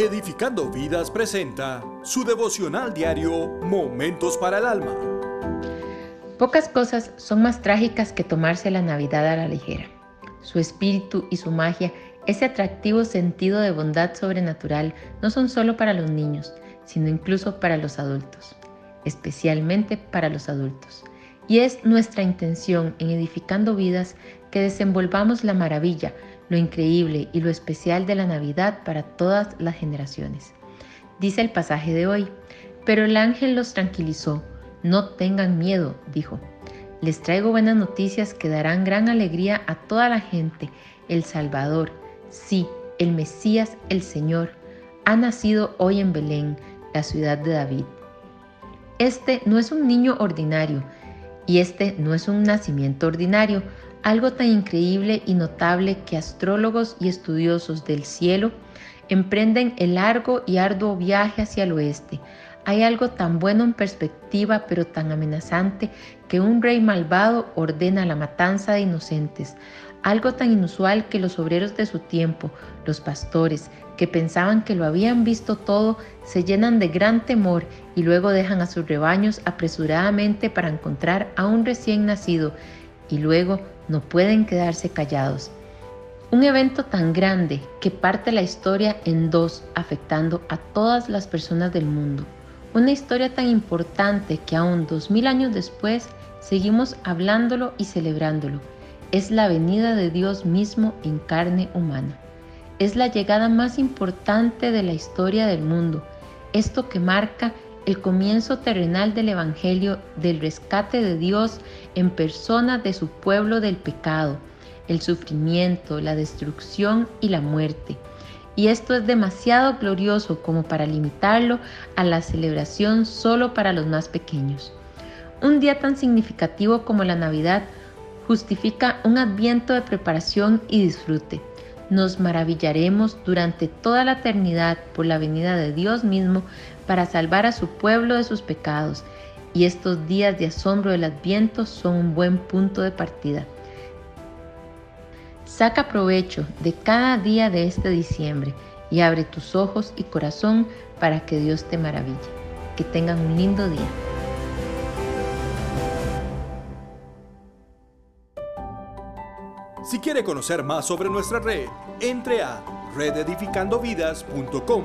Edificando Vidas presenta su devocional diario Momentos para el Alma. Pocas cosas son más trágicas que tomarse la Navidad a la ligera. Su espíritu y su magia, ese atractivo sentido de bondad sobrenatural, no son solo para los niños, sino incluso para los adultos, especialmente para los adultos. Y es nuestra intención en Edificando Vidas que desenvolvamos la maravilla, lo increíble y lo especial de la Navidad para todas las generaciones. Dice el pasaje de hoy, pero el ángel los tranquilizó, no tengan miedo, dijo. Les traigo buenas noticias que darán gran alegría a toda la gente. El Salvador, sí, el Mesías, el Señor, ha nacido hoy en Belén, la ciudad de David. Este no es un niño ordinario y este no es un nacimiento ordinario, algo tan increíble y notable que astrólogos y estudiosos del cielo emprenden el largo y arduo viaje hacia el oeste. Hay algo tan bueno en perspectiva, pero tan amenazante, que un rey malvado ordena la matanza de inocentes. Algo tan inusual que los obreros de su tiempo, los pastores, que pensaban que lo habían visto todo, se llenan de gran temor y luego dejan a sus rebaños apresuradamente para encontrar a un recién nacido y luego no pueden quedarse callados. Un evento tan grande que parte la historia en dos, afectando a todas las personas del mundo. Una historia tan importante que aún dos mil años después seguimos hablándolo y celebrándolo. Es la venida de Dios mismo en carne humana. Es la llegada más importante de la historia del mundo. Esto que marca el comienzo terrenal del Evangelio del rescate de Dios en persona de su pueblo del pecado, el sufrimiento, la destrucción y la muerte. Y esto es demasiado glorioso como para limitarlo a la celebración solo para los más pequeños. Un día tan significativo como la Navidad justifica un adviento de preparación y disfrute nos maravillaremos durante toda la eternidad por la venida de Dios mismo para salvar a su pueblo de sus pecados. Y estos días de asombro del Adviento son un buen punto de partida. Saca provecho de cada día de este diciembre y abre tus ojos y corazón para que Dios te maraville. Que tengan un lindo día. Si quiere conocer más sobre nuestra red, entre a rededificandovidas.com